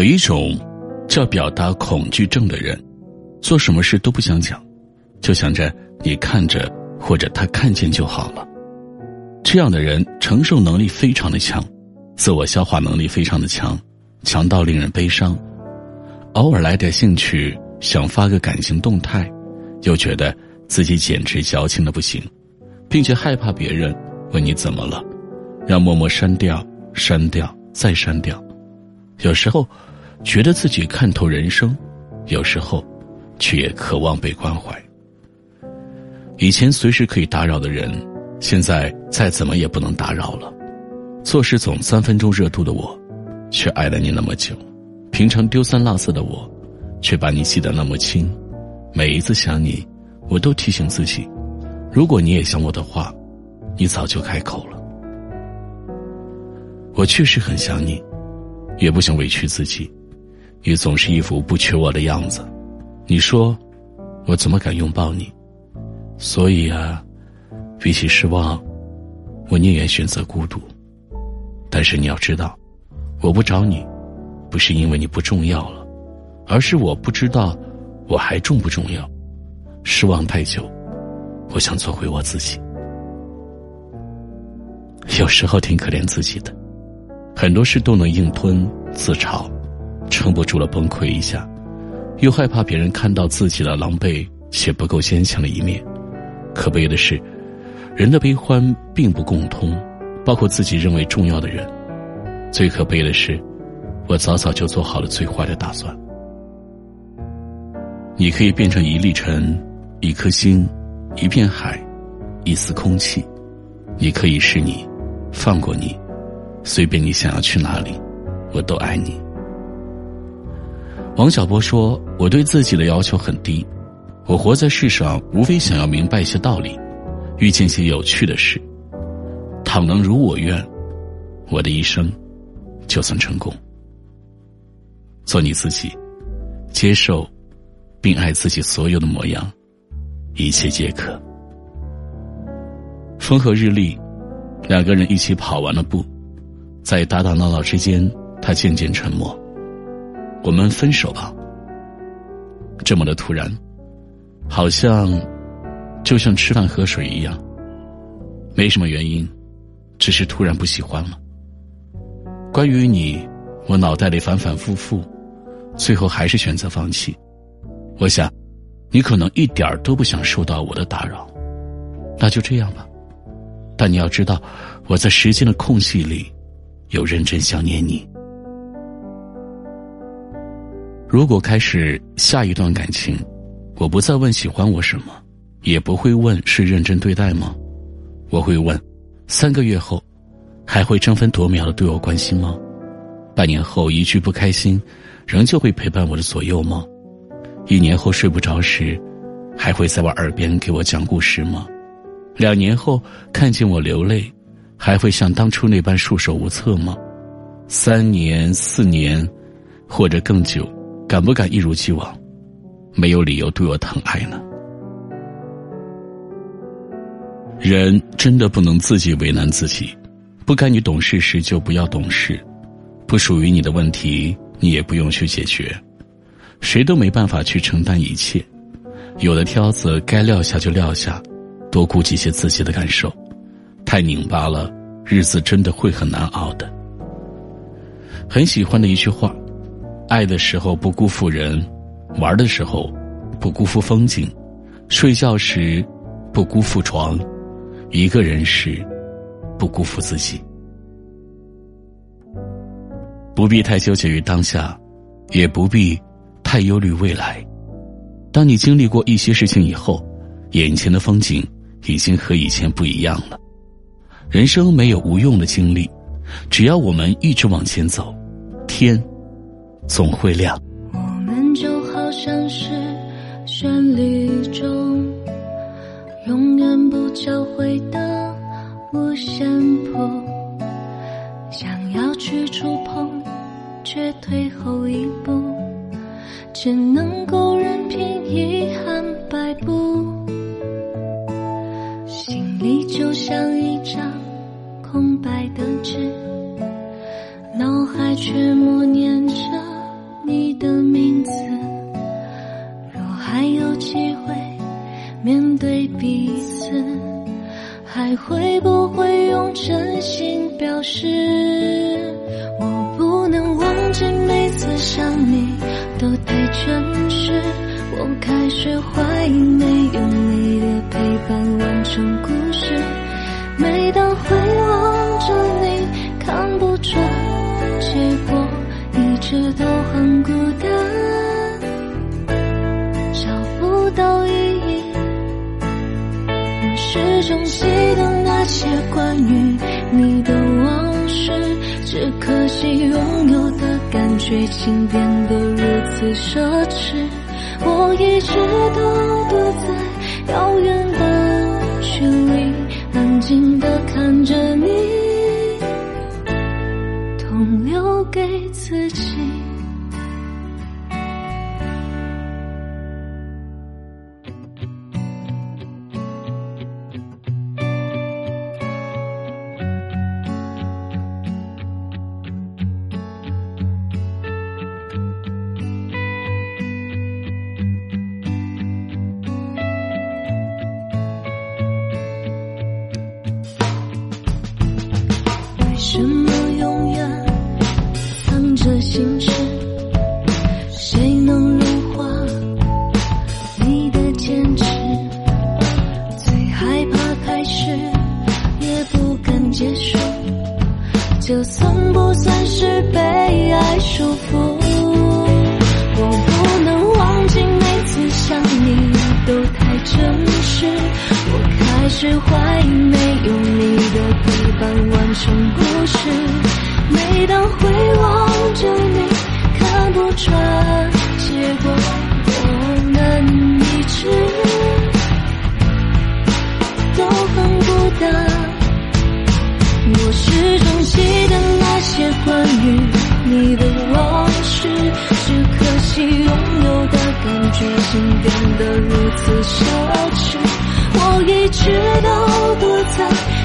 有一种叫表达恐惧症的人，做什么事都不想讲，就想着你看着或者他看见就好了。这样的人承受能力非常的强，自我消化能力非常的强，强到令人悲伤。偶尔来点兴趣，想发个感情动态，又觉得自己简直矫情的不行，并且害怕别人问你怎么了，让默默删掉、删掉再删掉。有时候，觉得自己看透人生；有时候，却也渴望被关怀。以前随时可以打扰的人，现在再怎么也不能打扰了。做事总三分钟热度的我，却爱了你那么久；平常丢三落四的我，却把你记得那么清。每一次想你，我都提醒自己：如果你也想我的话，你早就开口了。我确实很想你。也不想委屈自己，也总是一副不缺我的样子。你说，我怎么敢拥抱你？所以啊，比起失望，我宁愿选择孤独。但是你要知道，我不找你，不是因为你不重要了，而是我不知道我还重不重要。失望太久，我想做回我自己。有时候挺可怜自己的。很多事都能硬吞自嘲，撑不住了崩溃一下，又害怕别人看到自己的狼狈且不够坚强的一面。可悲的是，人的悲欢并不共通，包括自己认为重要的人。最可悲的是，我早早就做好了最坏的打算。你可以变成一粒尘，一颗星，一片海，一丝空气。你可以是你，放过你。随便你想要去哪里，我都爱你。王小波说：“我对自己的要求很低，我活在世上，无非想要明白一些道理，遇见些有趣的事。倘能如我愿，我的一生就算成功。做你自己，接受并爱自己所有的模样，一切皆可。”风和日丽，两个人一起跑完了步。在打打闹闹之间，他渐渐沉默。我们分手吧。这么的突然，好像就像吃饭喝水一样，没什么原因，只是突然不喜欢了。关于你，我脑袋里反反复复，最后还是选择放弃。我想，你可能一点都不想受到我的打扰，那就这样吧。但你要知道，我在时间的空隙里。有认真想念你。如果开始下一段感情，我不再问喜欢我什么，也不会问是认真对待吗？我会问，三个月后，还会争分夺秒的对我关心吗？半年后一句不开心，仍旧会陪伴我的左右吗？一年后睡不着时，还会在我耳边给我讲故事吗？两年后看见我流泪。还会像当初那般束手无策吗？三年、四年，或者更久，敢不敢一如既往？没有理由对我疼爱呢？人真的不能自己为难自己，不该你懂事时就不要懂事，不属于你的问题你也不用去解决，谁都没办法去承担一切，有的挑子该撂下就撂下，多顾及些自己的感受。太拧巴了，日子真的会很难熬的。很喜欢的一句话：爱的时候不辜负人，玩的时候不辜负风景，睡觉时不辜负床，一个人时不辜负自己。不必太纠结于当下，也不必太忧虑未来。当你经历过一些事情以后，眼前的风景已经和以前不一样了。人生没有无用的经历，只要我们一直往前走，天总会亮。我们就好像是旋律中永远不交汇的五线谱，想要去触碰，却退后一步，只能够任凭遗憾摆布，心里就像一张。白的纸脑海却默念着你的名字若还有机会面对彼此还会不会用真心表示我不能忘记每次想你都太诚实我开始怀疑没有你的陪伴完成故事。每当回望着你，看不出结果，一直都很孤单，找不到意义。我始终记得那些关于你的往事，只可惜拥有的感觉竟变得如此奢侈。我一直都静的看着你，结束。就算不算是被爱束缚？我不能忘记每次想你都太真实，我开始怀疑没有你的陪伴完成故事。每当回望着你，看不穿结果，我们一直都很孤单。感觉竟变得如此奢侈。我一直都躲在